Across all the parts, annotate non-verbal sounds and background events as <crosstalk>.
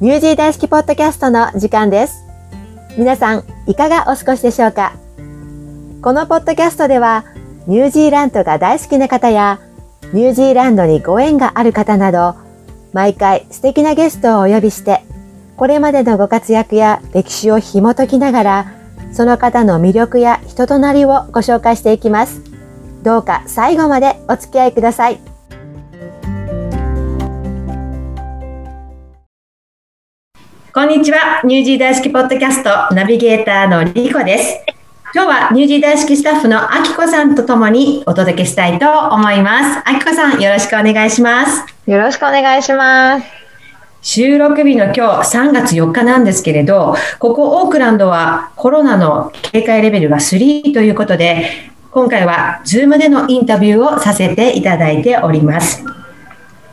ニュージー大好きポッドキャストの時間です。皆さん、いかがお過ごしでしょうか？このポッドキャストでは、ニュージーランドが大好きな方や、ニュージーランドにご縁がある方など、毎回素敵なゲストをお呼びして、これまでのご活躍や歴史を紐解きながら、その方の魅力や人となりをご紹介していきます。どうか最後までお付き合いください。こんにちは。ニュージー大好きポッドキャストナビゲーターのリコです。今日はニュージー大好きスタッフのあきこさんとともにお届けしたいと思います。あきこさん、よろしくお願いします。よろしくお願いします。収録日の今日3月4日なんですけれど、ここオークランドはコロナの警戒レベルが3ということで、今回は Zoom でのインタビューをさせていただいております。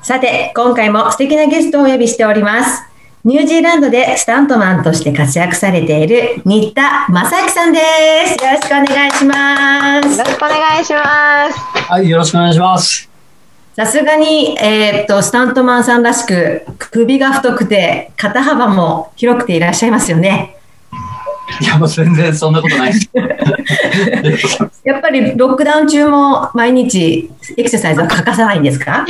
さて、今回も素敵なゲストをお呼びしております。ニュージーランドでスタントマンとして活躍されている新田正明さんです。よろしくお願いしますよ。ろしくお願いします。はい、よろしくお願いします。さすがに、えーっと、スタントマンさんらしく、首が太くて、肩幅も広くていらっしゃいますよね。いや、もう全然そんなことないです。<laughs> やっぱりロックダウン中も毎日エクササイズは欠かさないんですか？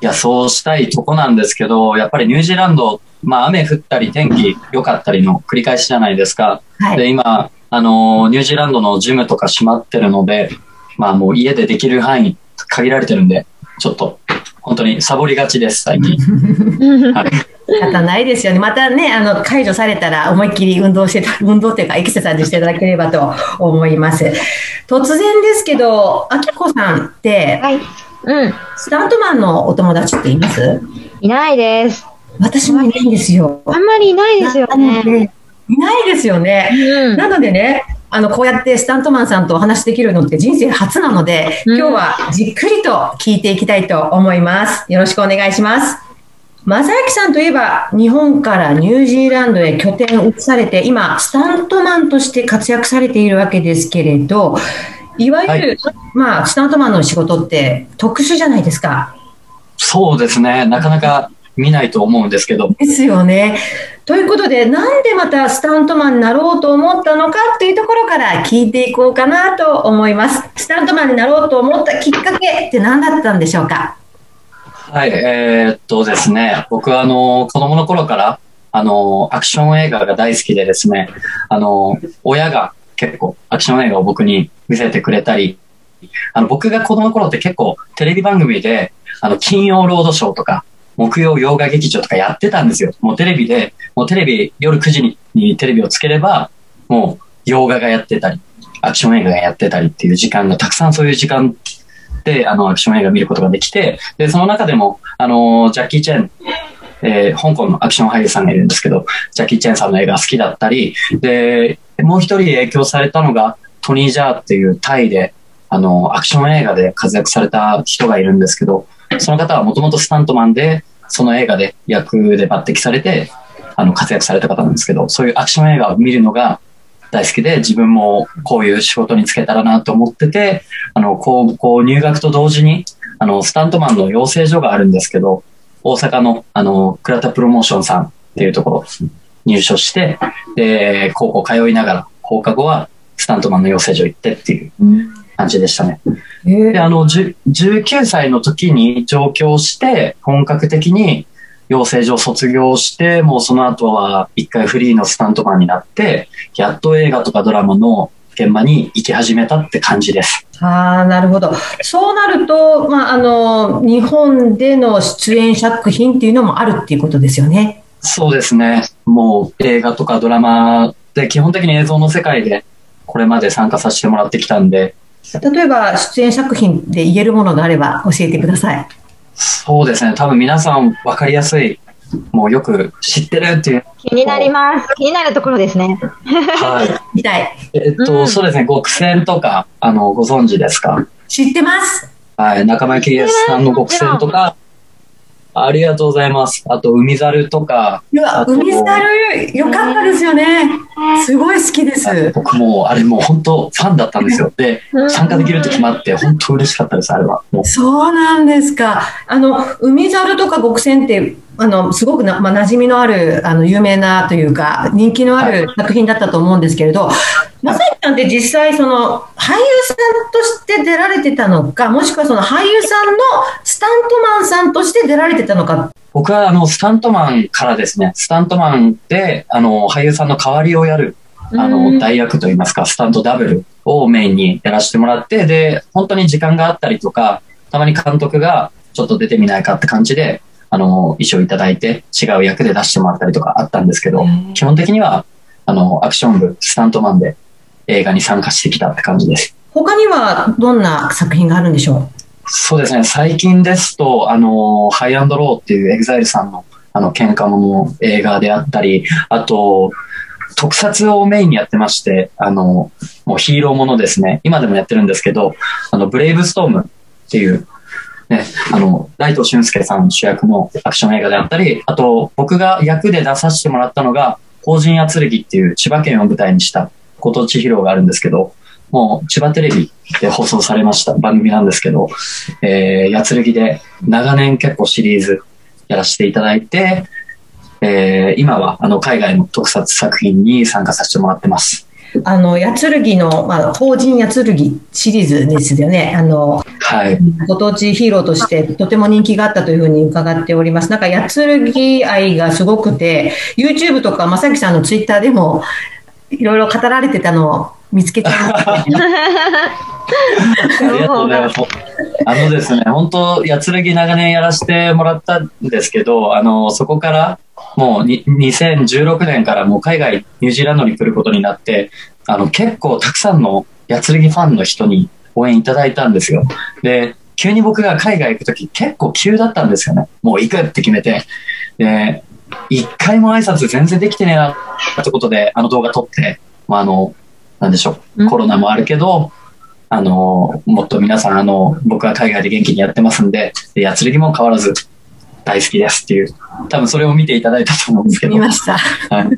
いや、そうしたいとこなんですけど、やっぱりニュージーランド、まあ雨降ったり天気良かったりの繰り返しじゃないですか。で、はい。今、あの、ニュージーランドのジムとか閉まってるので、まあもう家でできる範囲限られてるんで、ちょっと、本当にサボりがちです、最近。<laughs> はい、仕方ないですよね。またね、あの、解除されたら思いっきり運動してた、運動っていうかエクササイズしていただければと思います。突然ですけど、あきこさんって、はい。うん。スタントマンのお友達っています？いないです。私もいないんですよ。あんまりいないですよね。でいないですよね。うん。なのでね、あの、こうやってスタントマンさんとお話しできるのって人生初なので、うん今日はじっくりと聞いていきたいと思います。よろしくお願いします。正明さんといえば、日本からニュージーランドへ拠点を移されて、今、スタントマンとして活躍されているわけですけれど、いわゆる、まあ、スタントマンの仕事って特殊じゃないですか。そうですね、なかなか見ないと思うんですけど、ですよね。ということで、なんでまたスタントマンになろうと思ったのかっていうところから聞いていこうかなと思います。スタントマンになろうと思ったきっかけって何だったんでしょうか？はい、えーっとですね、僕はあの、子供の頃から、あの、アクション映画が大好きでですね、あの、親が結構アクション映画を僕に見せてくれたり、あの、僕が子供の頃って結構テレビ番組で、あの、金曜ロードショーとか、木曜洋画劇場とかやってたんですよ。もうテレビで、もうテレビ、夜9時ににテレビをつければ、もう洋画がやってたり、アクション映画がやってたりっていう時間が、たくさんそういう時間で、あの、アクション映画見ることができて、で、その中でも、あの、ジャッキー・チェン、えー香港のアクション俳優さんがいるんですけど、ジャッキー・チェンさんの映画好きだったり、で、もう一人影響されたのが、トニー・ジャーっていうタイで、あの、アクション映画で活躍された人がいるんですけど、その方はもともとスタントマンで、その映画で役で抜擢されて、あの、活躍された方なんですけど、そういうアクション映画を見るのが大好きで、自分もこういう仕事に就けたらなと思ってて、あの、高校入学と同時に、あの、スタントマンの養成所があるんですけど、大阪の、あの、倉田プロモーションさんっていうところ入所して、で、高校通いながら、放課後はスタントマンの養成所行ってっていう感じでしたね。で、あの、10 19歳の時に上京して、本格的に養成所を卒業して、もうその後は一回フリーのスタントマンになって、やっと映画とかドラマの現場に行き始めたって感じです。ああ、なるほど。そうなると、まあ、あの、日本での出演作品っていうのもあるっていうことですよね。そうですね。もう映画とかドラマで基本的に映像の世界でこれまで参加させてもらってきたんで、例えば、出演作品で言えるものがあれば教えてください。そうですね。多分皆さん分かりやすい、もうよく知ってるっていう。気になります。気になるところですね。はい。見たい。えっと、うんそうですね。極戦とか、あの、ご存知ですか？知ってます。はい。仲間由紀恵さんの極戦とか、ありがとうございます。あと、海猿とか、うわ、海猿、よかったですよね。すごい好きです。僕もう、あれもう本当ファンだったんですよ。で、参加できるって決まって、本当嬉しかったです、あれは。もうそうなんですか。あの、海猿とか極戦って、あの、すごくな、まあ、馴染みのある、あの、有名なというか、人気のある作品だったと思うんですけれど、まさきさんって実際、その、俳優さんとして出られてたのか、もしくはその俳優さんのスタントマンさんとして出られてたのか。僕はあの、スタントマンからですね、スタントマンで、あの、俳優さんの代わりをやる、あの、代役といいますか、スタントダブルをメインにやらせてもらって、で、本当に時間があったりとか、たまに監督がちょっと出てみないかって感じで、あの、衣装いただいて違う役で出してもらったりとかあったんですけど、基本的には、あの、アクション部、スタントマンで映画に参加してきたって感じです。他にはどんな作品があるんでしょそうですね、最近ですと、あの、 HiGH&LOW っていう EXILE さんの、あの、喧嘩もの映画であったり、あと、特撮をメインにやってまして、あの、もうヒーローものですね。今でもやってるんですけど、あの、ブレイブストームっていう、ね、あの、大東駿介さん主役のアクション映画であったり、あと、僕が役で出させてもらったのが、鳳神ヤツルギっていう千葉県を舞台にしたご当地ヒーローがあるんですけど、もう千葉テレビで放送されました番組なんですけど、えー、やつるぎで長年結構シリーズやらせていただいて、えー、今はあの海外の特撮作品に参加させてもらってます。あの、やつるぎの、まあ、法人やつるぎシリーズですよね。あの、はい。ご当地ヒーローとしてとても人気があったというふうに伺っております。なんか、やつるぎ愛がすごくて、YouTube とか、まさきさんの Twitter でも、いろいろ語られてたのを見つけちゃいました。<laughs> ありがとうございます。あのですね、本当、やつるぎ長年やらせてもらったんですけど、あの、そこから、もうに2016年からもう海外、ニュージーランドに来ることになって、あの、結構たくさんのやつるぎファンの人に応援いただいたんですよ。で、急に僕が海外行くとき結構急だったんですよね。もう行くって決めて。で、一回も挨拶全然できてねえなってことで、あの動画撮って、まあ、あの、なんでしょう、コロナもあるけど、あの、もっと皆さん、あの、僕は海外で元気にやってますんで、でやつるぎも変わらず大好きですっていう、多分それを見ていただいたと思うんですけど。見ました。はい。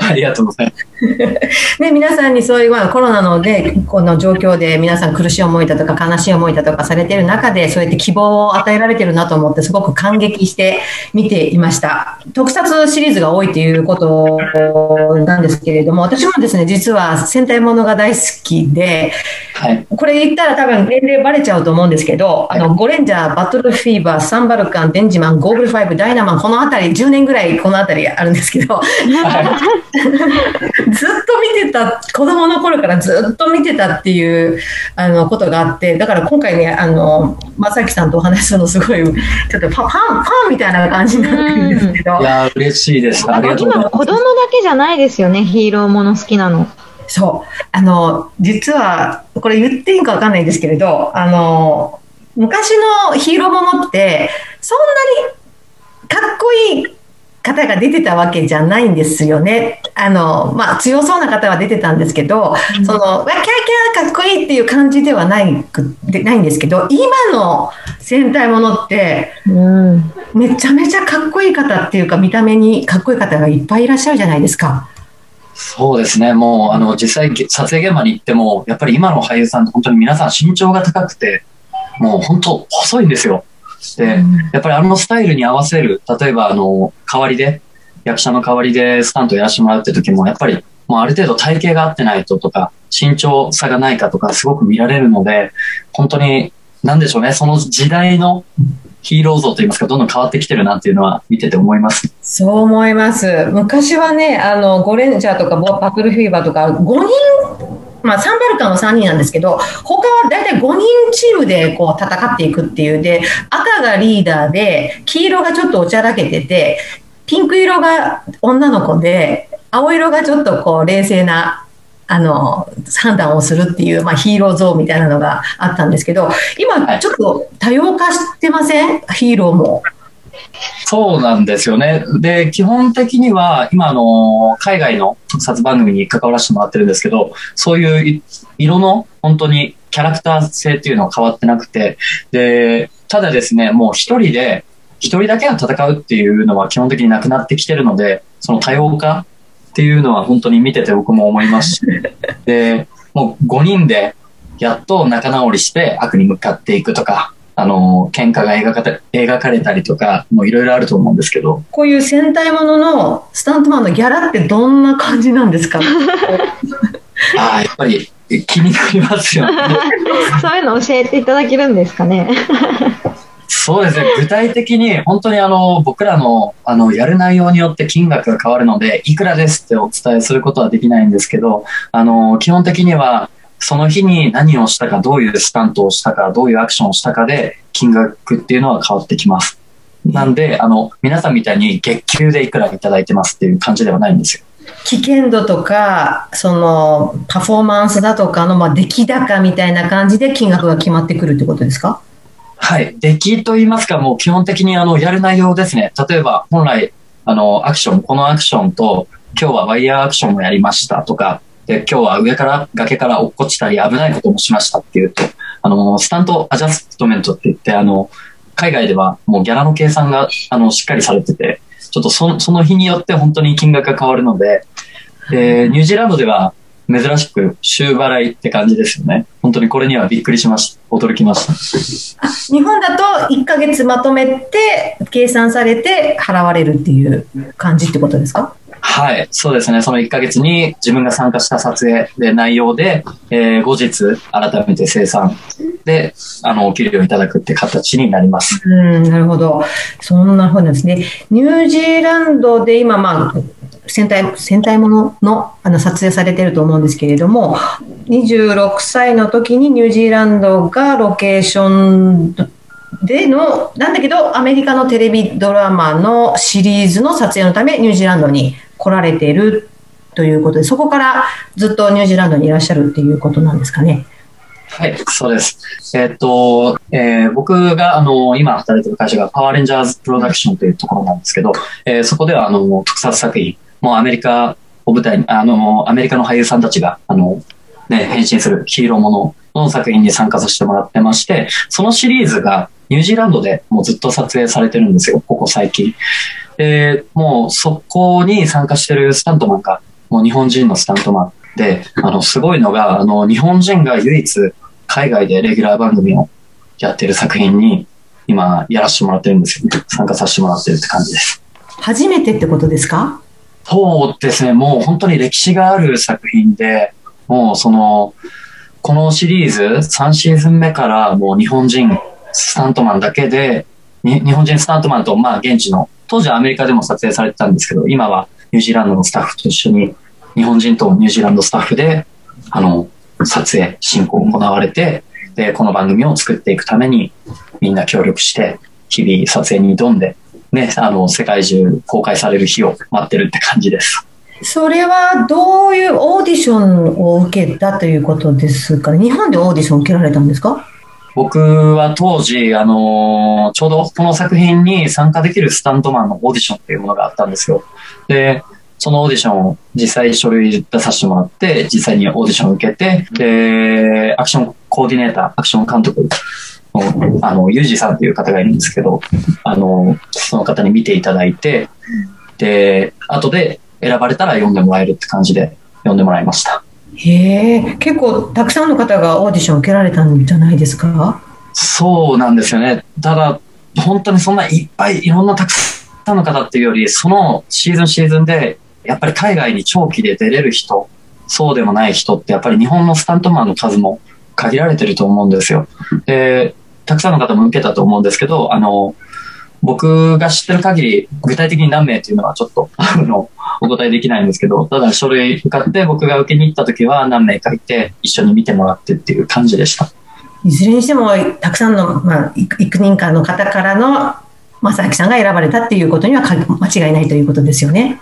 ありがとうございます。<laughs> ね、皆さんにそういう、まあ、コロナので、この状況で皆さん苦しい思いだとか悲しい思いだとかされている中で、そうやって希望を与えられてるなと思って、すごく感激して見ていました。特撮シリーズが多いということなんですけれども、私もですね、実は戦隊ものが大好きで、はい。これ言ったら多分年齢バレちゃうと思うんですけど、あの、ゴレンジャー、バトルフィーバー、サンバルカン、デンジマン、ゴーグルファイブ、ダイナマン、このあたり、10年ぐらいこのあたりあるんですけど、<laughs> ずっと見てた、子供の頃からずっと見てたっていう、あの、ことがあって、だから今回ね、あの、まさきさんとお話しするのすごい、ちょっとファン、ファン、みたいな感じになってるんですけどい、やー、嬉しいです。ありがとうございます。今子供だけじゃないですよね、ヒーローもの好きなの。そう。あの、実は、これ言っていいかわかんないんですけれど、あの、昔のヒーローものって、そんなにかっこいい方が出てたわけじゃないんですよね。あの、まあ、強そうな方は出てたんですけど、その、わキャーキャーかっこいいっていう感じではないく、でないんですけど、今の戦隊ものって、うん。めちゃめちゃかっこいい方っていうか、見た目にかっこいい方がいっぱいいらっしゃるじゃないですか。そうですね。もう、あの、実際、撮影現場に行っても、やっぱり今の俳優さんって本当に皆さん身長が高くて、もう本当細いんですよ。で、やっぱりあのスタイルに合わせる、例えばあの、代わりで、役者の代わりでスタントやらせてもらうって時も、やっぱりもうある程度体型が合ってないととか、身長差がないかとかすごく見られるので、本当に、なんでしょうね、その時代のヒーロー像といいますか、どんどん変わってきてるなっていうのは見てて思います。そう思います。昔はね、あの、ゴレンジャーとかボパクルフィーバーとか、5人、まあ、サンバルカンは3人なんですけど、他は大体5人チームでこう戦っていくっていう。で、赤がリーダーで、黄色がちょっとおちゃらけてて、ピンク色が女の子で、青色がちょっとこう冷静な、あの、判断をするっていう、まあ、ヒーロー像みたいなのがあったんですけど、今ちょっと多様化してません？ヒーローも。そうなんですよね。で、基本的には、今、あの、海外の特撮番組に関わらせてもらってるんですけど、そういう色の、本当にキャラクター性っていうのは変わってなくて、で、ただですね、もう一人で、一人だけが戦うっていうのは基本的になくなってきてるので、その多様化っていうのは本当に見てて僕も思いますし、で、もう5人で、やっと仲直りして悪に向かっていくとか、あの、喧嘩が描かれ描かれたりとか、もういろいろあると思うんですけど、こういう戦隊もののスタントマンのギャラってどんな感じなんですか？<laughs> ああ、やっぱり気になりますよね。<laughs> そういうの教えていただけるんですかね？そうですね。具体的に、本当にあの、僕らの、あの、やる内容によって金額が変わるので、いくらですってお伝えすることはできないんですけど、あの、基本的には、その日に何をしたか、どういうスタントをしたか、どういうアクションをしたかで、金額っていうのは変わってきます。なんで、あの、皆さんみたいに月給でいくらいただいてますっていう感じではないんですよ。危険度とか、その、パフォーマンスだとかの、まあ、出来高みたいな感じで金額が決まってくるってことですか？はい。出来と言いますか、もう基本的にあの、やる内容ですね。例えば、本来、あの、アクション、このアクションと、今日はワイヤーアクションをやりましたとか、で、今日は上から、崖から落っこちたり危ないこともしましたっていうと、あの、スタントアジャストメントって言って、あの、海外ではもうギャラの計算が、あの、しっかりされてて、ちょっとそのその日によって本当に金額が変わるので、で、ニュージーランドでは珍しく週払いって感じですよね。本当にこれにはびっくりしました。驚きました。日本だと1ヶ月まとめて計算されて払われるっていう感じってことですか？はい、そうですね。その1ヶ月に自分が参加した撮影で内容で、えー後日改めて生産で、あの、お給料いただくって形になります。うん、なるほど。そんなふうなんですね。ニュージーランドで今、まあ、戦隊、戦隊もののあの撮影されてると思うんですけれども、26歳の時にニュージーランドがロケーションでの、なんだけど、アメリカのテレビドラマのシリーズの撮影のためニュージーランドに来られているということで、そこからずっとニュージーランドにいらっしゃるっていうことなんですかね。はい、そうです。えーっと、えー僕が、あの、今働いてる会社がパワーレンジャーズプロダクションというところなんですけど、えーそこでは、あの、特撮作品、もうアメリカを舞台に、あの、アメリカの俳優さんたちが、あの、ね、変身するヒーローものの作品に参加させてもらってまして、そのシリーズがニュージーランドでもうずっと撮影されてるんですよ、ここ最近。で、もうそこに参加してるスタントマンが、もう日本人のスタントマンで、あの、すごいのが、あの、日本人が唯一海外でレギュラー番組をやってる作品に、今やらせてもらってるんですよね。参加させてもらってるって感じです。初めてってことですか？そうですね、もう本当に歴史がある作品で、もうその、このシリーズ3シーズン目からもう日本人スタントマンだけで、に日本人スタントマンとまあ現地の、当時はアメリカでも撮影されてたんですけど、今はニュージーランドのスタッフと一緒に、日本人とニュージーランドスタッフで、あの、撮影、進行を行われて、で、この番組を作っていくためにみんな協力して、日々撮影に挑んで、ね、あの、世界中公開される日を待ってるって感じです。それはどういうオーディションを受けたということですか？ね日本でオーディションを受けられたんですか？僕は当時、あのーちょうどこの作品に参加できるスタントマンのオーディションっていうものがあったんですよ。で、そのオーディションを実際書類出させてもらって、実際にオーディションを受けて、で、アクションコーディネーター、アクション監督の、あの、ユージさんっていう方がいるんですけど、あの、その方に見ていただいて、で、後で選ばれたら読んでもらえるって感じで読んでもらいました。へえ、結構たくさんの方がオーディション受けられたんじゃないですか？そうなんですよね。ただ、本当にそんないっぱいいろんなたくさんの方っていうより、そのシーズンシーズンで、やっぱり海外に長期で出れる人、そうでもない人って、やっぱり日本のスタントマンの数も限られてると思うんですよ。で、たくさんの方も受けたと思うんですけど、あの、僕が知ってる限り、具体的に何名っていうのはちょっと、<laughs> あの、お答えできないんですけど、ただ書類受かって僕が受けに行った時は何名かいて、一緒に見てもらってっていう感じでした。いずれにしてもたくさんの、まあ、幾幾人かの方からの正明さんが選ばれたっていうことにはか間違いないということですよね。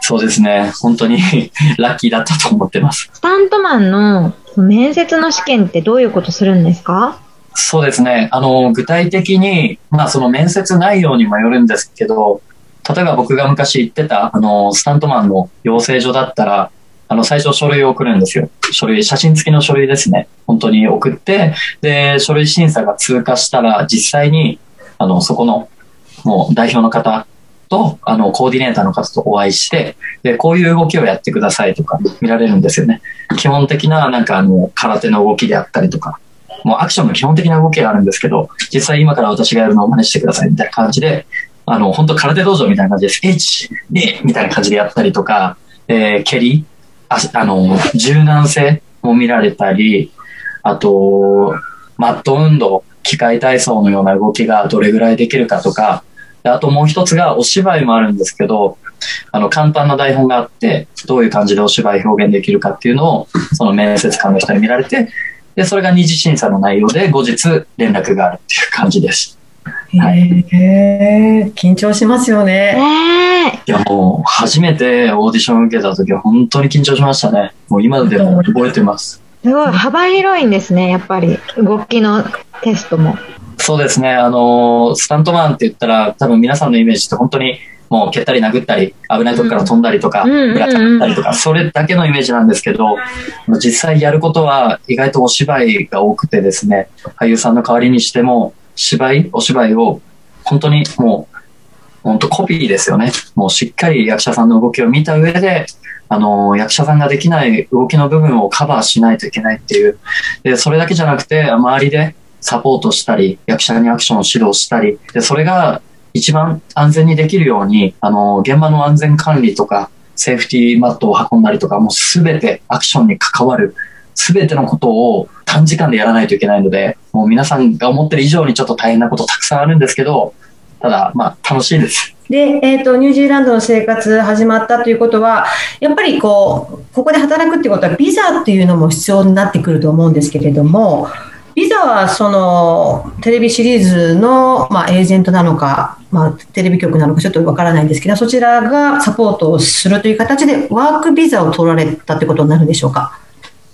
そうですね。本当に <laughs> ラッキーだったと思ってます。スタントマンの面接の試験ってどういうことするんですか？そうですね。あの、具体的に、まあその面接内容にもよるんですけど、例えば僕が昔行ってた、あの、スタントマンの養成所だったら、あの、最初書類を送るんですよ。書類、写真付きの書類ですね。本当に送って、で、書類審査が通過したら、実際に、あの、そこの、もう代表の方と、あの、コーディネーターの方とお会いして、で、こういう動きをやってくださいとか見られるんですよね。基本的な、なんかあの、空手の動きであったりとか、もうアクションの基本的な動きがあるんですけど、実際今から私がやるのを真似してくださいみたいな感じで、あの、本当空手道場みたいな感じです。1、2みたいな感じでやったりとか、えー、蹴り、ああの、柔軟性も見られたり、あと、マット運動、機械体操のような動きがどれぐらいできるかとか、あともう一つがお芝居もあるんですけど、あの、簡単な台本があって、どういう感じでお芝居表現できるかっていうのを、その面接官の人に見られて、で、それが二次審査の内容で後日連絡があるっていう感じです。はい、へえ、緊張しますよね。ねいや、もう、初めてオーディション受けた時は本当に緊張しましたね。もう今でも覚えてます。すごい幅広いんですね、やっぱり。動きのテストも。そうですね。あの、スタントマンって言ったら、多分皆さんのイメージって本当にもう蹴ったり殴ったり、危ないとこから飛んだりとか、ぶら下がったりとか、それだけのイメージなんですけど、実際やることは意外とお芝居が多くてですね、俳優さんの代わりにしても、芝居、お芝居を本当にもう、本当コピーですよね。もうしっかり役者さんの動きを見た上で、あの、役者さんができない動きの部分をカバーしないといけないっていう。で、それだけじゃなくて、周りでサポートしたり、役者にアクションを指導したり、で、それが一番安全にできるように、あの、現場の安全管理とか、セーフティーマットを運んだりとか、もうすべてアクションに関わる、すべてのことを短時間でやらないといけないので、もう皆さんが思ってる以上にちょっと大変なことたくさんあるんですけど、ただ、まあ、楽しいです。で、えっ、ー、と、ニュージーランドの生活始まったということは、やっぱりこう、ここで働くっていうことは、ビザっていうのも必要になってくると思うんですけれども、ビザはそのテレビシリーズの、まあ、エージェントなのか、まあ、テレビ局なのかちょっとわからないんですけど、そちらがサポートをするという形でワークビザを取られたってことになるんでしょうか？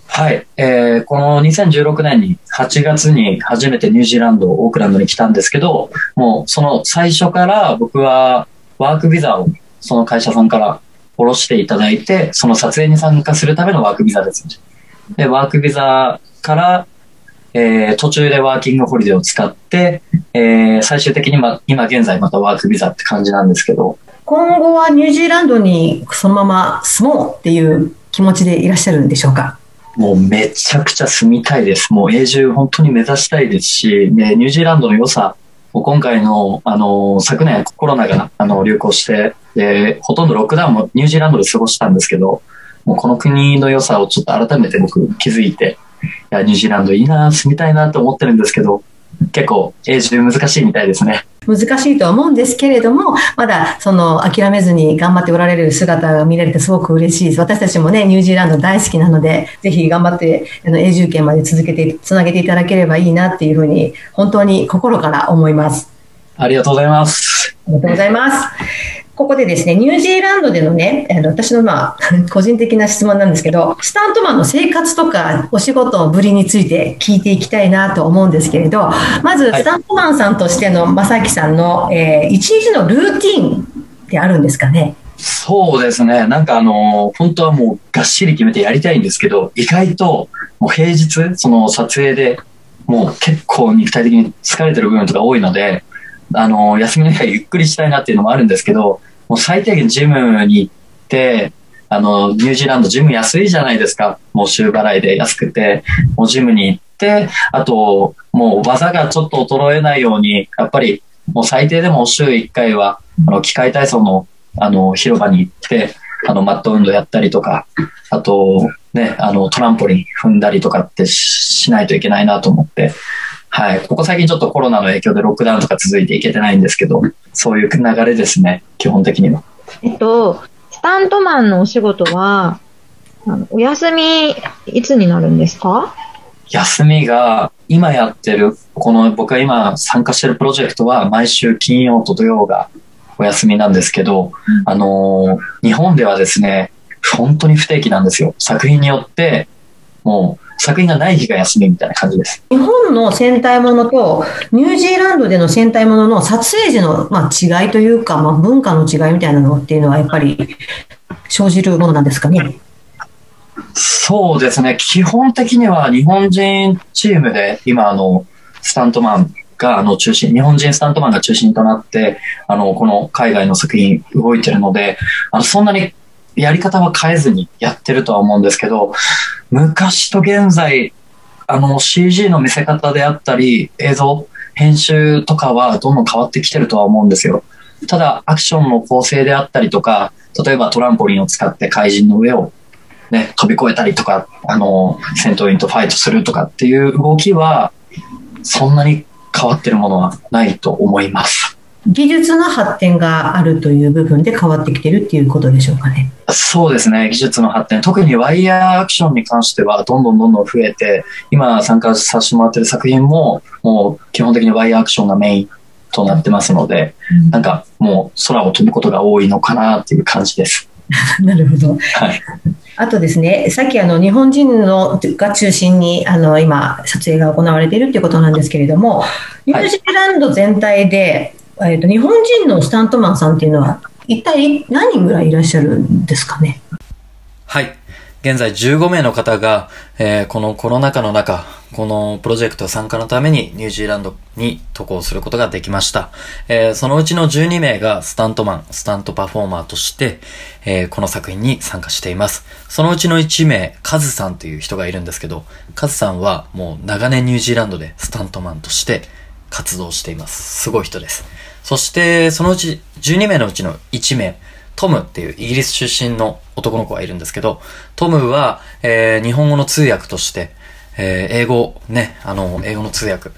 はい、えー、この2016年に8月に初めてニュージーランド、オークランドに来たんですけど、もうその最初から僕はワークビザをその会社さんから下ろしていただいて、その撮影に参加するためのワークビザです。で、ワークビザから、えー、途中でワーキングホリデーを使って、えー、最終的に、ま、今現在またワークビザって感じなんですけど。今後はニュージーランドにそのまま住もうっていう気持ちでいらっしゃるんでしょうか？もうめちゃくちゃ住みたいです。もう永住本当に目指したいですし、ね、ニュージーランドの良さ、今回の、あの、昨年コロナが、あの、流行して、で、ほとんどロックダウンもニュージーランドで過ごしたんですけど、もうこの国の良さをちょっと改めて僕気づいて、いや、ニュージーランドいいな、住みたいなと思ってるんですけど、結構永住難しいみたいですね。難しいとは思うんですけれども、まだその諦めずに頑張っておられる姿が見られてすごく嬉しいです。私たちもね、ニュージーランド大好きなので、ぜひ頑張ってあの永住権まで続けて、つなげていただければいいなっていうふうに、本当に心から思います。ありがとうございます。ありがとうございます。ここでですね、ニュージーランドでのね、あの私のまあ、<laughs> 個人的な質問なんですけど、スタントマンの生活とかお仕事ぶりについて聞いていきたいなと思うんですけれど、まず、スタントマンさんとしての正樹さんの、えー、一日のルーティンってあるんですかね？そうですね。なんかあの、本当はもうがっしり決めてやりたいんですけど、意外ともう平日、その撮影でもう結構肉体的に疲れてる部分とか多いので、あの、休みの日はゆっくりしたいなっていうのもあるんですけど、もう最低限ジムに行って、あの、ニュージーランドジム安いじゃないですか。もう週払いで安くて、もうジムに行って、あと、もう技がちょっと衰えないように、やっぱりもう最低でも週1回は、あの、機械体操の、あの、広場に行って、あの、マット運動やったりとか、あと、ね、あの、トランポリン踏んだりとかってしないといけないなと思って、はい。ここ最近ちょっとコロナの影響でロックダウンとか続いていけてないんですけど、そういう流れですね、基本的には。えっと、スタントマンのお仕事は、あのお休み、いつになるんですか？休みが、今やってる、この僕が今参加してるプロジェクトは、毎週金曜と土曜がお休みなんですけど、うん、あのー、日本ではですね、本当に不定期なんですよ。作品によって、もう、作品がない日が休みみたいな感じです。日本の戦隊ものとニュージーランドでの戦隊ものの撮影時の、まあ、違いというか、まあ、文化の違いみたいなのっていうのはやっぱり生じるものなんですかね？そうですね。基本的には日本人チームで今あの、スタントマンがあの中心、日本人スタントマンが中心となって、あの、この海外の作品動いてるので、あの、そんなにやり方は変えずにやってるとは思うんですけど、昔と現在、あの CG の見せ方であったり、映像、編集とかはどんどん変わってきてるとは思うんですよ。ただ、アクションの構成であったりとか、例えばトランポリンを使って怪人の上をね、飛び越えたりとか、あの、戦闘員とファイトするとかっていう動きは、そんなに変わってるものはないと思います。技術の発展があるという部分で変わってきてるっていうことでしょうかね。そうですね、技術の発展、特にワイヤーアクションに関しては、どんどんどんどん増えて、今参加させてもらってる作品も、もう基本的にワイヤーアクションがメインとなってますので、なんかもう空を飛ぶことが多いのかなっていう感じです。<laughs> なるほど。はい。あとですね、さっきあの日本人のが中心にあの今撮影が行われているということなんですけれども、ニュージーランド全体で、えっと日本人のスタントマンさんっていうのは一体何人ぐらいいらっしゃるんですかね？はい。現在15名の方が、えーこのコロナ禍の中、このプロジェクト参加のためにニュージーランドに渡航することができました。えーそのうちの12名がスタントマン、スタントパフォーマーとして、えーこの作品に参加しています。そのうちの1名、カズさんという人がいるんですけど、カズさんはもう長年ニュージーランドでスタントマンとして活動しています。すごい人です。そして、そのうち12名のうちの1名、トムっていうイギリス出身の男の子がいるんですけど、トムは、えー日本語の通訳として、えー英語、ね、あの、英語の通訳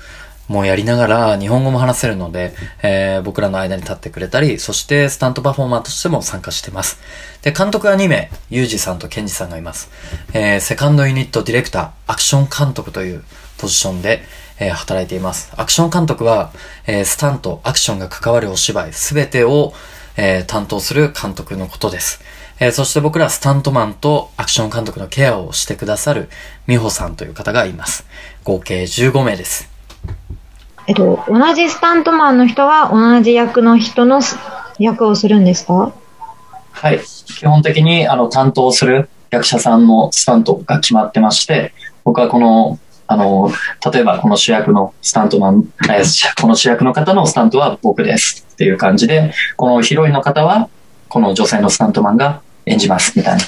もうやりながら日本語も話せるので、えー僕らの間に立ってくれたり、そしてスタントパフォーマーとしても参加してます。で、監督は2名、ユージさんとケンジさんがいます。えーセカンドユニットディレクター、アクション監督というポジションで、えー働いています。アクション監督は、えースタント、アクションが関わるお芝居、すべてを、えー担当する監督のことです。えーそして僕らスタントマンとアクション監督のケアをしてくださる美穂さんという方がいます。合計15名です。えっと、同じスタントマンの人は同じ役の人のす役をするんですか？はい。基本的に、あの、担当する役者さんのスタントが決まってまして、僕はこの、あの、例えばこの主役のスタントマン、えーこの主役の方のスタントは僕ですっていう感じで、このヒロインの方は、この女性のスタントマンが演じますみたい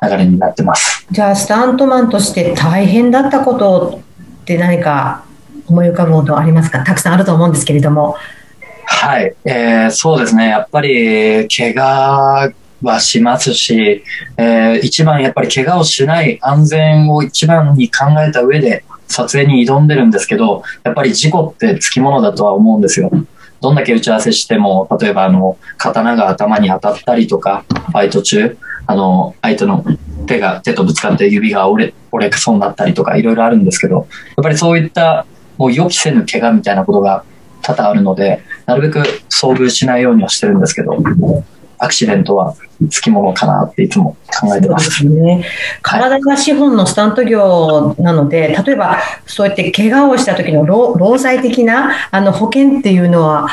な流れになってます。じゃあ、スタントマンとして大変だったことって何か思い浮かぶことありますか？たくさんあると思うんですけれども。はい、えーそうですね。やっぱり、怪我はしますし、えー一番やっぱり怪我をしない安全を一番に考えた上で撮影に挑んでるんですけど、やっぱり事故ってつきものだとは思うんですよ。どんだけ打ち合わせしても、例えばあの、刀が頭に当たったりとか、ファイト中、あの、相手の手が、手とぶつかって指が折れ、折れそうになったりとか、いろいろあるんですけど、やっぱりそういった、もう予期せぬ怪我みたいなことが多々あるので、なるべく遭遇しないようにはしてるんですけど、アクシデントはつきものかなっていつも考えてま。すすね。体が資本のスタント業なので、例えばそうやって怪我をした時の労労災的なあの保険っていうのは、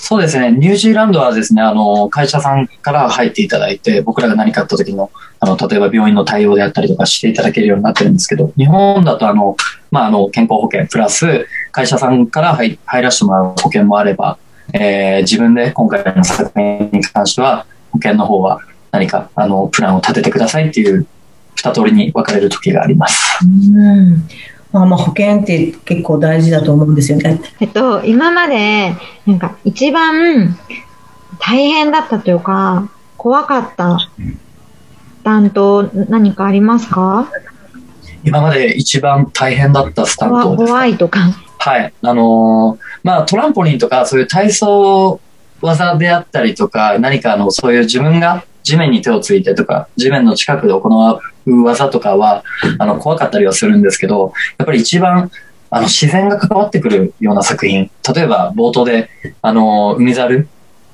そうですね。ニュージーランドはですね、あの、会社さんから入っていただいて、僕らが何かあった時の、あの、例えば病院の対応であったりとかしていただけるようになってるんですけど、日本だとあの、まあ、あの、健康保険プラス、会社さんから入入らせてもらう保険もあれば、えー自分で今回の作品に関しては、保険の方は何か、あの、プランを立ててくださいっていう、二通りに分かれる時があります。うんまあ、まあ保険って結構大事だと思うんですよね。えっと、今まで、なんか一番大変だったというか、怖かった担当何かありますか？今まで一番大変だったスタント怖ですか怖いとか。はい。あのーまあ、トランポリンとか、そういう体操技であったりとか、何かあの、そういう自分が地面に手をついてとか、地面の近くで行う技とかは、あの、怖かったりはするんですけど、やっぱり一番、あの、自然が関わってくるような作品。例えば、冒頭で、あの、海猿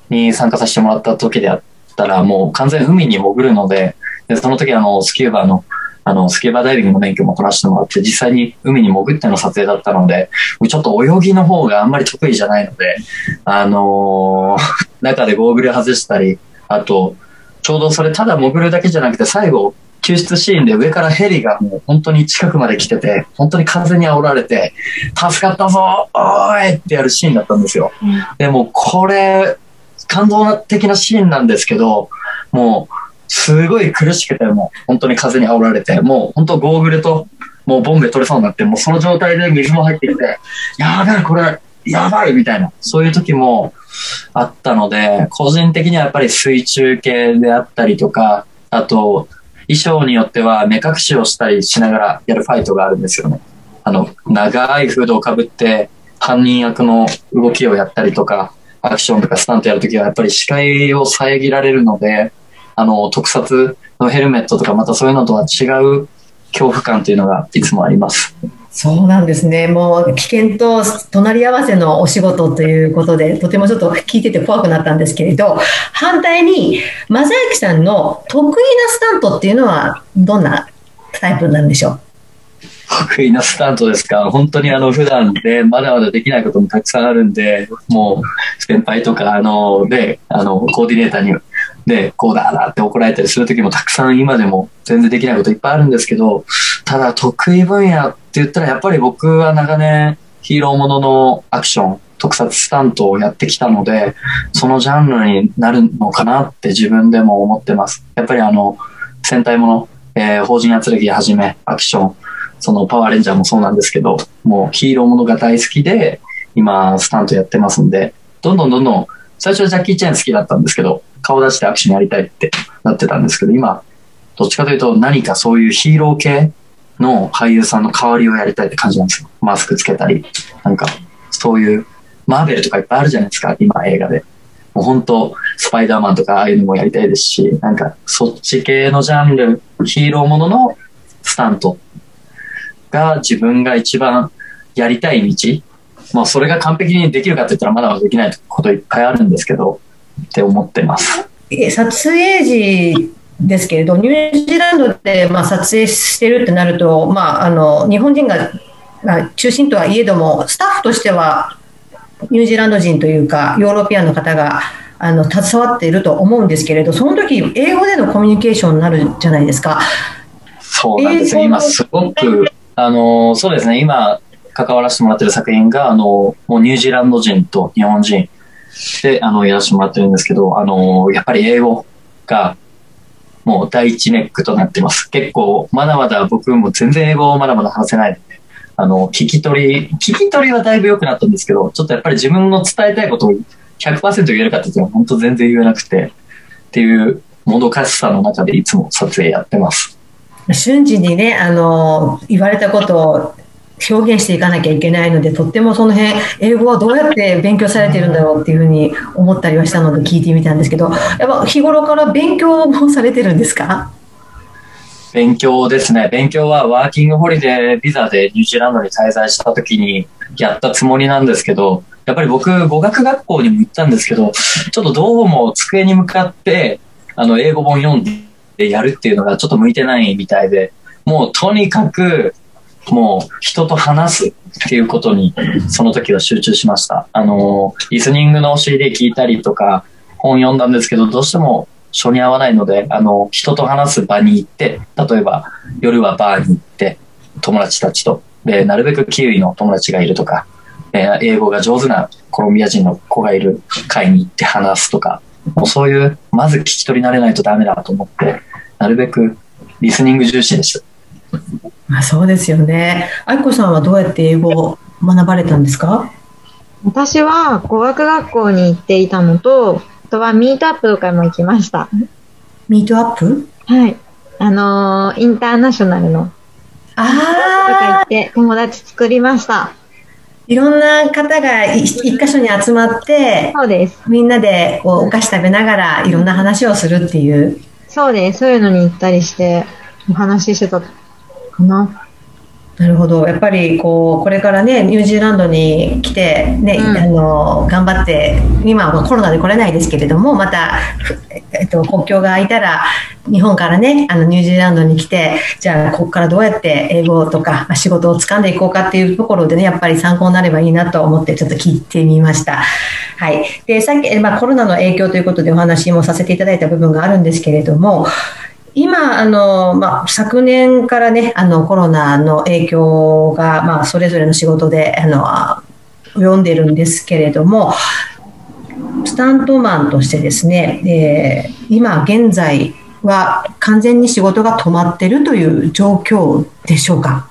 に参加させてもらった時であったら、もう完全海に潜るので、でその時あの、スキューバの、あの、スキューバダイビングの免許も取らせてもらって、実際に海に潜っての撮影だったので、ちょっと泳ぎの方があんまり得意じゃないので、あのー中でゴーグル外したり、あと、ちょうどそれただ潜るだけじゃなくて、最後、救出シーンで上からヘリがもう本当に近くまで来てて、本当に風に煽られて、助かったぞおーいってやるシーンだったんですよ。でもこれ、感動的なシーンなんですけど、もう、すごい苦しくて、もう本当に風に煽られて、もう本当ゴーグルと、もうボンベ取れそうになって、もうその状態で水も入ってきて、やべえ、これ、やばいみたいな、そういう時もあったので、個人的にはやっぱり水中系であったりとか、あと、衣装によっては目隠しをしたりしながらやるファイトがあるんですよね。あの、長いフードをかぶって、犯人役の動きをやったりとか、アクションとかスタントやるときはやっぱり視界を遮られるので、あの、特撮のヘルメットとかまたそういうのとは違う恐怖感というのがいつもあります。そうなんですね。もう危険と隣り合わせのお仕事ということで、とてもちょっと聞いてて怖くなったんですけれど、反対に、正幸さんの得意なスタントっていうのはどんなタイプなんでしょう？得意なスタントですか？本当にあの普段でまだまだできないこともたくさんあるんで、もう先輩とかあので、あのコーディネーターにで、こうだなって怒られたりする時もたくさん今でも全然できないこといっぱいあるんですけど、ただ得意分野って言ったらやっぱり僕は長年ヒーローもののアクション、特撮スタントをやってきたので、そのジャンルになるのかなって自分でも思ってます。やっぱりあの、戦隊もの、えー、法人圧力はじめ、アクション、そのパワーレンジャーもそうなんですけど、もうヒーローものが大好きで、今スタントやってますんで、どんどんどんどん、最初はジャッキー・チェーン好きだったんですけど、顔出してアクションやりたいってなってたんですけど、今、どっちかというと何かそういうヒーロー系の俳優さんの代わりをやりたいって感じなんですよ。マスクつけたり、なんか、そういう、マーベルとかいっぱいあるじゃないですか、今映画で。もう本当、スパイダーマンとかああいうのもやりたいですし、なんか、そっち系のジャンル、ヒーローもののスタントが自分が一番やりたい道。まあ、それが完璧にできるかって言ったらまだまだできないこといっぱいあるんですけど、って思ってます。え撮影時ですけれど、ニュージーランドで、まあ、撮影してるってなると、まあ、あの日本人が、まあ、中心とはいえども、スタッフとしてはニュージーランド人というか、ヨーロピアンの方があの携わっていると思うんですけれど、その時英語でのコミュニケーションになるじゃないですか。そうなんですよ。英語の今すごく、あの、そうですね、今関わらせてもらってる作品が、あの、もうニュージーランド人と日本人で、あの、やらせてもらってるんですけど、あの、やっぱり英語が、もう第一ネックとなってます。結構、まだまだ僕も全然英語をまだまだ話せないので、あの、聞き取り、聞き取りはだいぶ良くなったんですけど、ちょっとやっぱり自分の伝えたいことを100%言えるかって言ったら本当全然言えなくて、っていうもどかしさの中でいつも撮影やってます。瞬時にね、あの言われたことを表現していかなきゃいけないので、とってもその辺、英語はどうやって勉強されてるんだろうっていうふうに思ったりはしたので聞いてみたんですけど、やっぱ日頃から勉強もされてるんですか？勉強ですね。勉強はワーキングホリデービザでニュージーランドに滞在した時にやったつもりなんですけど、やっぱり僕語学学校にも行ったんですけど、ちょっとどうも机に向かって、あの、英語本読んでやるっていうのがちょっと向いてないみたいで、もうとにかく、もう人と話すっていうことに、その時は集中しました。あの、リスニングの CD 聞いたりとか、本読んだんですけど、どうしても書に合わないので、あの、人と話す場に行って、例えば夜はバーに行って、友達たちと、で、なるべくキウイの友達がいるとか、え英語が上手なコロンビア人の子がいる会に行って話すとか、もうそういう、まず聞き取り慣れないとダメだと思って、なるべくリスニング重視でした。あそうですよね。愛子さんはどうやって英語を学ばれたんですか？私は語学学校に行っていたのと、あとはミートアップとかも行きました。ミートアップ？はい。あのーインターナショナルのとか行ああって友達作りました。いろんな方がい一箇所に集まって、そうです。みんなでこうお菓子食べながらいろんな話をするっていう。そうです。そういうのに行ったりして、お話ししてたかな。なるほど。やっぱりこうこれからねニュージーランドに来てね、うんあの頑張って今はコロナで来れないですけれどもまたふえっと国境が開いたら日本からねあのニュージーランドに来てじゃあここからどうやって英語とかまあ仕事を掴んでいこうかっていうところでねやっぱり参考になればいいなと思ってちょっと聞いてみました。はい。でさっきえまあコロナの影響ということでお話もさせていただいた部分があるんですけれども。今、あの、まあ、昨年からね、あの、コロナの影響が、まあ、それぞれの仕事で、あの、及んでるんですけれども、スタントマンとしてですね、えー今現在は完全に仕事が止まっているという状況でしょうか？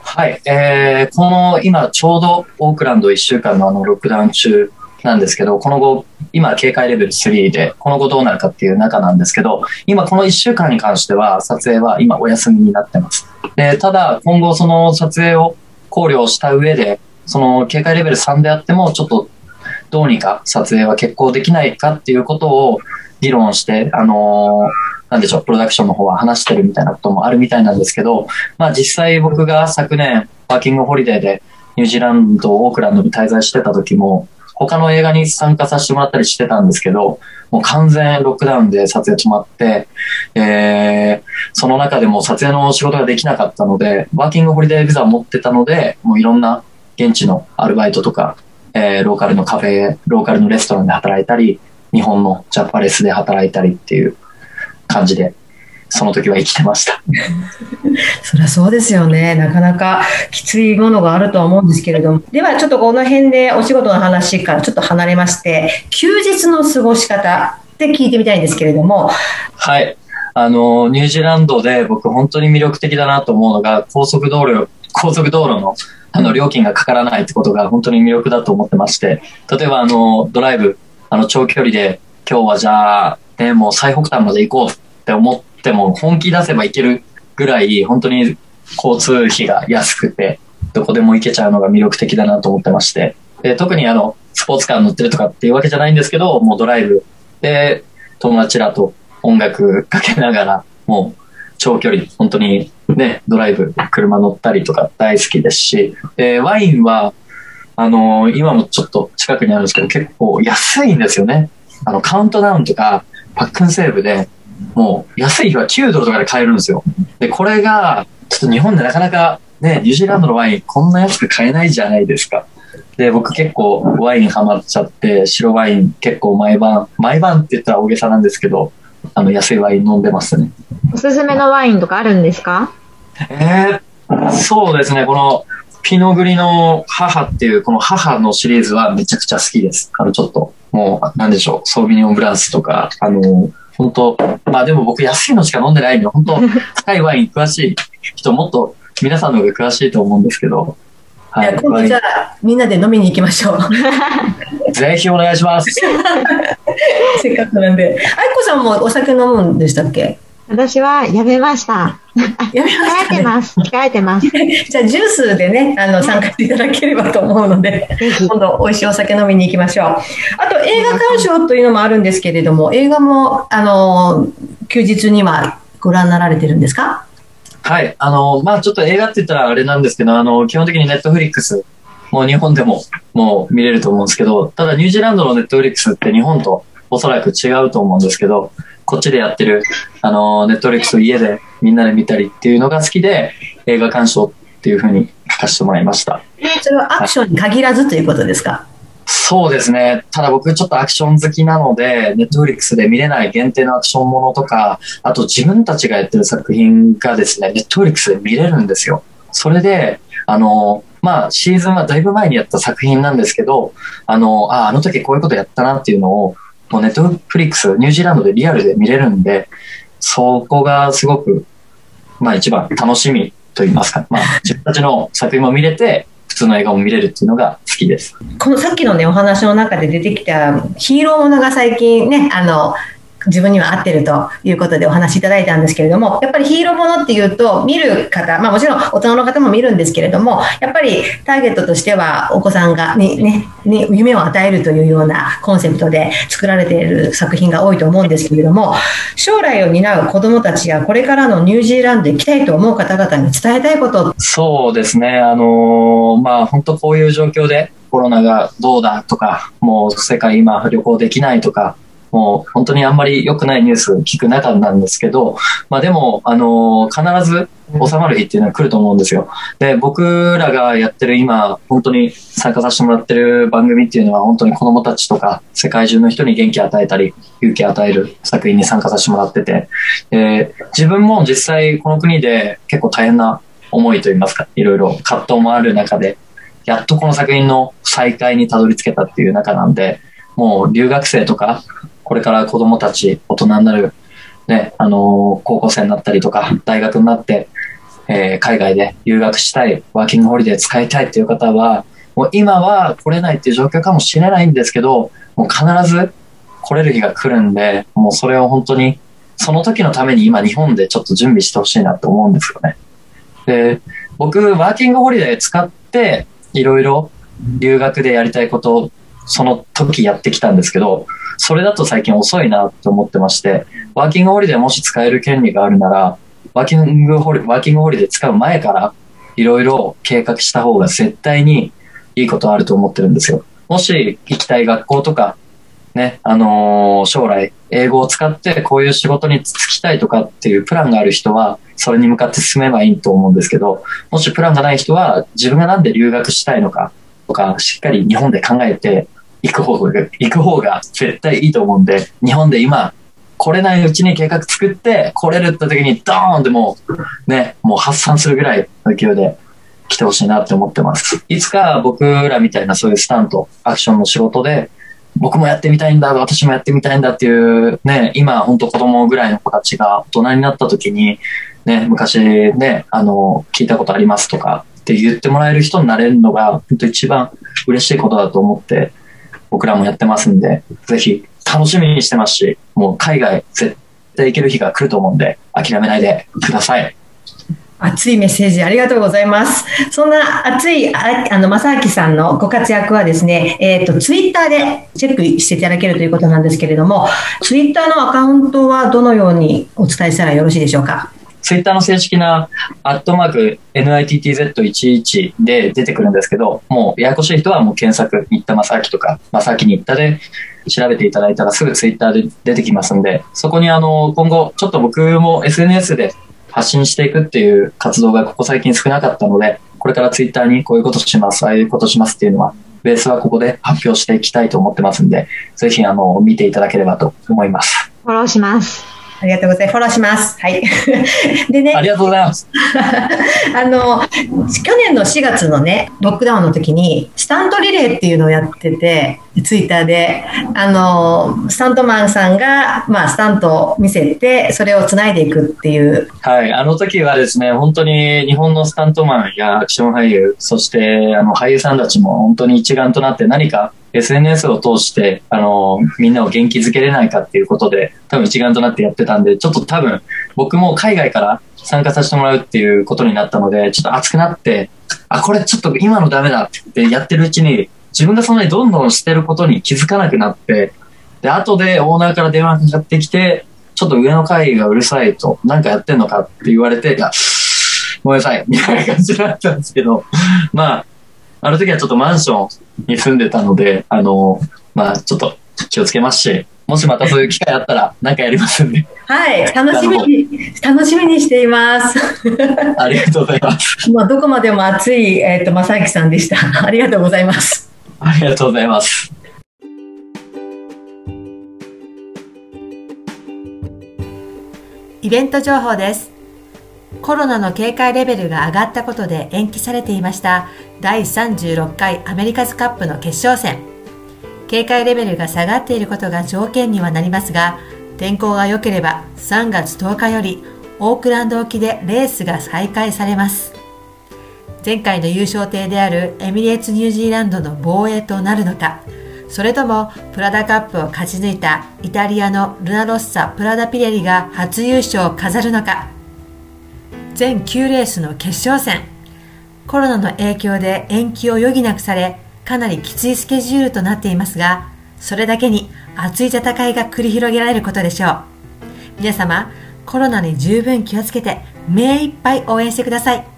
はい。えー、この今ちょうどオークランド1週間のあのロックダウン中なんですけど、この後、今警戒レベル3で、この後どうなるかっていう中なんですけど、今この1週間に関しては撮影は今お休みになってます。で、ただ今後その撮影を考慮した上で、その警戒レベル3であっても、ちょっとどうにか撮影は決行できないかっていうことを議論して、あのーなんでしょう、プロダクションの方は話してるみたいなこともあるみたいなんですけど、まあ実際僕が昨年、ワーキングホリデーでニュージーランド、オークランドに滞在してた時も、他の映画に参加させてもらったりしてたんですけど、もう完全ロックダウンで撮影止まって、えー、その中でも撮影の仕事ができなかったので、ワーキングホリデービザを持ってたので、もういろんな現地のアルバイトとか、えー、ローカルのカフェ、ローカルのレストランで働いたり、日本のジャパレスで働いたりっていう感じで、その時は生きてました。<laughs> そりゃそうですよね。なかなかきついものがあるとは思うんですけれども。では、ちょっとこの辺でお仕事の話からちょっと離れまして、休日の過ごし方って聞いてみたいんですけれども、はい。あの、ニュージーランドで僕本当に魅力的だなと思うのが、高速道路、高速道路のあの料金がかからないってことが本当に魅力だと思ってまして、例えばあの、ドライブ、あの、長距離で今日はじゃあ、ね、もう最北端まで行こうって思っても本気出せば行けるぐらい本当に交通費が安くて、どこでも行けちゃうのが魅力的だなと思ってまして、で特にあの、スポーツカー乗ってるとかっていうわけじゃないんですけど、もうドライブ。で友達らと音楽かけながら、もう長距離、本当にね、ドライブ、車乗ったりとか大好きですし、でワインは、あのー今もちょっと近くにあるんですけど、結構安いんですよね。あの、カウントダウンとか、パックンセーブで、もう安い日は9ドルとかで買えるんですよ。で、これが、ちょっと日本でなかなかね、ニュージーランドのワインこんな安く買えないじゃないですか。で、僕結構ワインハマっちゃって、白ワイン結構毎晩、毎晩って言ったら大げさなんですけど、あの、安いワイン飲んでますね。おすすめのワインとかあるんですか？えー、そうですね、この、ピノグリの母っていう、この母のシリーズはめちゃくちゃ好きです。あの、ちょっと、もう、なんでしょう、ソービニオンブランスとか、あの、本当まあでも僕安いのしか飲んでないんで、本当 <laughs> 高いワイン詳しい人もっと皆さんの方が詳しいと思うんですけど、はい今度じゃあみんなで飲みに行きましょう。<laughs> ぜひお願いします。<laughs> せっかくなんで。愛子さんもお酒飲むんでしたっけ？私はやめました。やめまし控えたね。てます。控えてます。<laughs> じゃあジュースでね、あの参加していただければと思うので。今度美味しいお酒飲みに行きましょう。あと映画鑑賞というのもあるんですけれども、映画もあの休日にはご覧になられてるんですか？はい。あの、まあちょっと映画って言ったらあれなんですけど、あの、基本的にネットフリックス、もう日本でももう見れると思うんですけど、ただニュージーランドのネットフリックスって日本とおそらく違うと思うんですけど、こっちでやってる、あの、ネットフリックスを家でみんなで見たりっていうのが好きで、映画鑑賞っていうふうに書かせてもらいました。それはアクションに限らずということですか？そうですね。ただ僕ちょっとアクション好きなので、ネットフリックスで見れない限定のアクションものとか、あと自分たちがやってる作品がですね、ネットフリックスで見れるんですよ。それで、あの、まあ、シーズンはだいぶ前にやった作品なんですけど、あの、あ、あの時こういうことやったなっていうのを、もうネットフリックス、ニュージーランドでリアルで見れるんで、そこがすごく、まあ一番楽しみと言いますか、まあ自分たちの作品も見れて、普通の映画も見れるっていうのが好きです。このさっきのねお話の中で出てきたヒーローものが最近ねあの自分には合ってるということでお話しいただいたんですけれどもやっぱりヒーローものっていうと見る方、まあ、もちろん大人の方も見るんですけれどもやっぱりターゲットとしてはお子さんがに、ね、に夢を与えるというようなコンセプトで作られている作品が多いと思うんですけれども将来を担う子どもたちやこれからのニュージーランドで行きたいと思う方々に伝えたいことそうですね。あのーまあ本当こういう状況でコロナがどうだとか、もう世界今旅行できないとか、もう本当にあんまり良くないニュース聞く中なんですけど、まあでも、あの必ず収まる日っていうのは来ると思うんですよ。で、僕らがやってる今、本当に参加させてもらってる番組っていうのは本当に子供たちとか世界中の人に元気与えたり、勇気与える作品に参加させてもらってて、で自分も実際この国で結構大変な思いといいますか、いろいろ葛藤もある中で、やっとこの作品の再開にたどり着けたっていう中なんで、もう留学生とか、これから子供たち、大人になる、ね、あのー高校生になったりとか、大学になって、えー海外で留学したい、ワーキングホリデー使いたいっていう方は、もう今は来れないっていう状況かもしれないんですけど、もう必ず来れる日が来るんで、もうそれを本当に、その時のために今日本でちょっと準備してほしいなと思うんですよね。で、僕、ワーキングホリデー使って、いろいろ留学でやりたいことをその時やってきたんですけど、それだと最近遅いなって思ってまして、ワーキングホリデーもし使える権利があるなら、ワーキングホリワーキングホリデー使う前から、いろいろ計画した方が絶対にいいことあると思ってるんですよ。もし行きたい学校とか、ね、あのー将来、英語を使ってこういう仕事に就きたいとかっていうプランがある人は、それに向かって進めばいいと思うんですけど、もしプランがない人は、自分がなんで留学したいのかとか、しっかり日本で考えて、行く方が、行く方が絶対いいと思うんで、日本で今、来れないうちに計画作って、来れるって時にドーンってもう、ね、もう発散するぐらいの勢いで来てほしいなって思ってます。いつか僕らみたいなそういうスタント、アクションの仕事で、僕もやってみたいんだ、私もやってみたいんだっていう、ね、今本当子供ぐらいの子たちが大人になった時に、ね、昔ね、あの、聞いたことありますとかって言ってもらえる人になれるのが、本当一番嬉しいことだと思って、僕らもやってますんで、ぜひ楽しみにしてますし、もう海外絶対行ける日が来ると思うんで、諦めないでください。熱いメッセージありがとうございます。そんな熱い、ああの、正明さんのご活躍はですね、えっ、と、ツイッターでチェックしていただけるということなんですけれども、ツイッターのアカウントはどのようにお伝えしたらよろしいでしょうか？ツイッターの正式な、アットマーク、NITTZ11 で出てくるんですけど、もう、ややこしい人はもう検索、新田正明とか、正明新田で調べていただいたらすぐツイッターで出てきますんで、そこにあの、今後、ちょっと僕も SNS で発信していくっていう活動がここ最近少なかったので、これからツイッターにこういうことします、ああいうことしますっていうのは、ベースはここで発表していきたいと思ってますんで、ぜひあの、見ていただければと思います。フォローします。ありがとうございます。フォローします。はい。<laughs> でねあ、りがとうございます。<laughs> あの、去年の4月のね、ロックダウンの時に、スタントリレーっていうのをやってて、ツイッターで、あの、スタントマンさんが、まあ、スタントを見せて、それを繋いでいくっていう、はい、あの時はですね、本当に日本のスタントマンやアクション俳優、そしてあの俳優さんたちも本当に一丸となって何か SNS を通して、あの、みんなを元気づけれないかっていうことで、多分一丸となってやってたんで、ちょっと多分僕も海外から参加させてもらうっていうことになったので、ちょっと熱くなって、あ、これちょっと今のダメだってやってるうちに、自分がそんなにどんどんしてることに気づかなくなって、で、後でオーナーから電話かかってきて、ちょっと上の階がうるさいと、なんかやってんのかって言われて、いやごめんなさい、みたいな感じだったんですけど、まあ、あの時はちょっとマンションに住んでたので、あの、まあ、ちょっと気をつけますし、もしまたそういう機会あったら、なんかやりますんで、はい、楽しみに、楽しみにしています。ありがとうございます。まあ、どこまでも熱い、えっ、と、正明さんでした。ありがとうございます。ありがとうございます。イベント情報です。コロナの警戒レベルが上がったことで延期されていました第36回アメリカズカップの決勝戦。警戒レベルが下がっていることが条件にはなりますが、天候が良ければ3月10日よりオークランド沖でレースが再開されます。前回の優勝艇であるエミレーツニュージーランドの防衛となるのか、それともプラダカップを勝ち抜いたイタリアのルナロッサ・プラダピレリが初優勝を飾るのか全9レースの決勝戦。コロナの影響で延期を余儀なくされかなりきついスケジュールとなっていますがそれだけに熱い戦いが繰り広げられることでしょう。皆様コロナに十分気をつけて目いっぱい応援してください。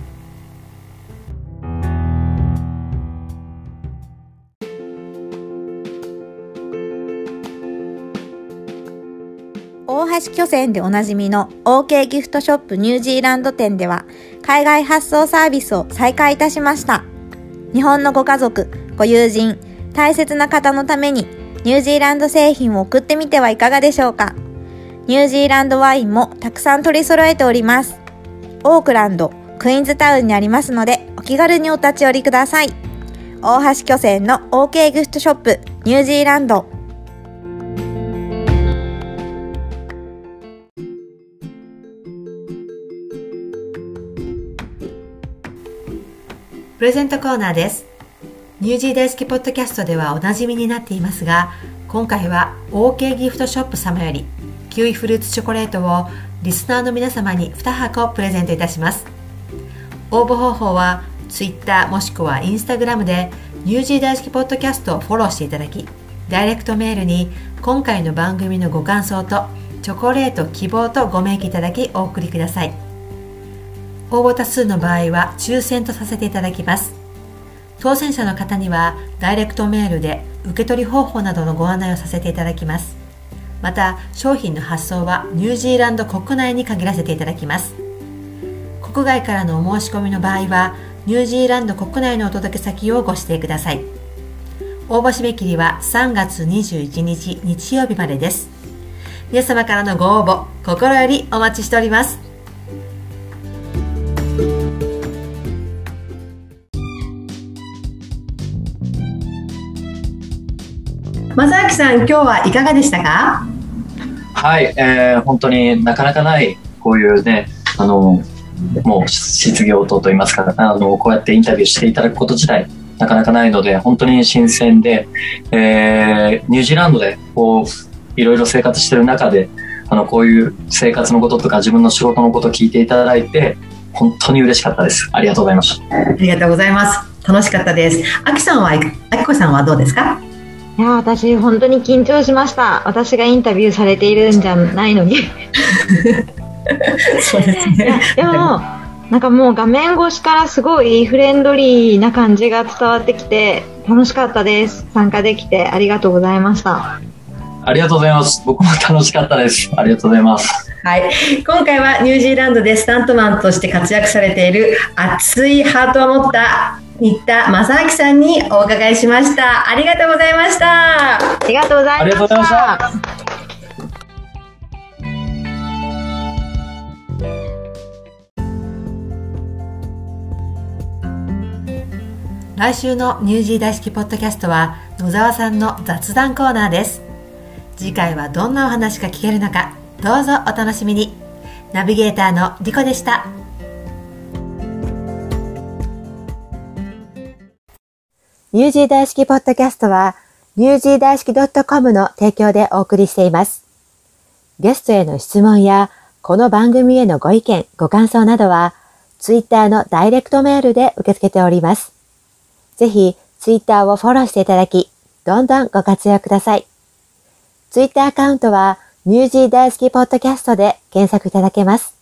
橋巨船でおなじみの OK ギフトショップニュージーランド店では海外発送サービスを再開いたしました。日本のご家族、ご友人、大切な方のためにニュージーランド製品を送ってみてはいかがでしょうか。ニュージーランドワインもたくさん取り揃えております。オークランド、クイーンズタウンにありますのでお気軽にお立ち寄りください。大橋巨船の OK ギフトショップニュージーランドプレゼントコーナーです。ニュージー大好きポッドキャストではおなじみになっていますが、今回は OK ギフトショップ様よりキウイフルーツチョコレートをリスナーの皆様に2箱プレゼントいたします。応募方法は Twitter もしくは Instagram でニュージー大好きポッドキャストをフォローしていただき、ダイレクトメールに今回の番組のご感想とチョコレート希望とご明記いただきお送りください。応募多数の場合は抽選とさせていただきます。当選者の方にはダイレクトメールで受け取り方法などのご案内をさせていただきます。また商品の発送はニュージーランド国内に限らせていただきます。国外からのお申し込みの場合はニュージーランド国内のお届け先をご指定ください。応募締め切りは3月21日日曜日までです。皆様からのご応募、心よりお待ちしております。正明さん、今日はいかがでしたか？はい、えー、本当になかなかないこういうねあのもう失業等といいますかあのこうやってインタビューしていただくこと自体なかなかないので本当に新鮮で、えー、ニュージーランドでこういろいろ生活してる中であのこういう生活のこととか自分の仕事のことを聞いていただいて本当に嬉しかったです。ありがとうございました。ありがとうございます。楽しかったです。あきさんはあきこさんはどうですか？いや私本当に緊張しました。私がインタビューされているんじゃないのに。そうですね。でもなんかもう画面越しからすごいフレンドリーな感じが伝わってきて楽しかったです。参加できてありがとうございました。ありがとうございます。僕も楽しかったです。ありがとうございます。はい。今回はニュージーランドでスタントマンとして活躍されている熱いハートを持った新田正明さんにお伺いしました。ありがとうございました。ありがとうございました。来週のニュージー大好きポッドキャストは野沢さんの雑談コーナーです。次回はどんなお話が聞けるのかどうぞお楽しみに。ナビゲーターのリコでした。ニュージー大好きポッドキャストは、ニュージー大好き .com の提供でお送りしています。ゲストへの質問や、この番組へのご意見、ご感想などは、ツイッターのダイレクトメールで受け付けております。ぜひ、ツイッターをフォローしていただき、どんどんご活用ください。ツイッターアカウントは、ニュージー大好きポッドキャストで検索いただけます。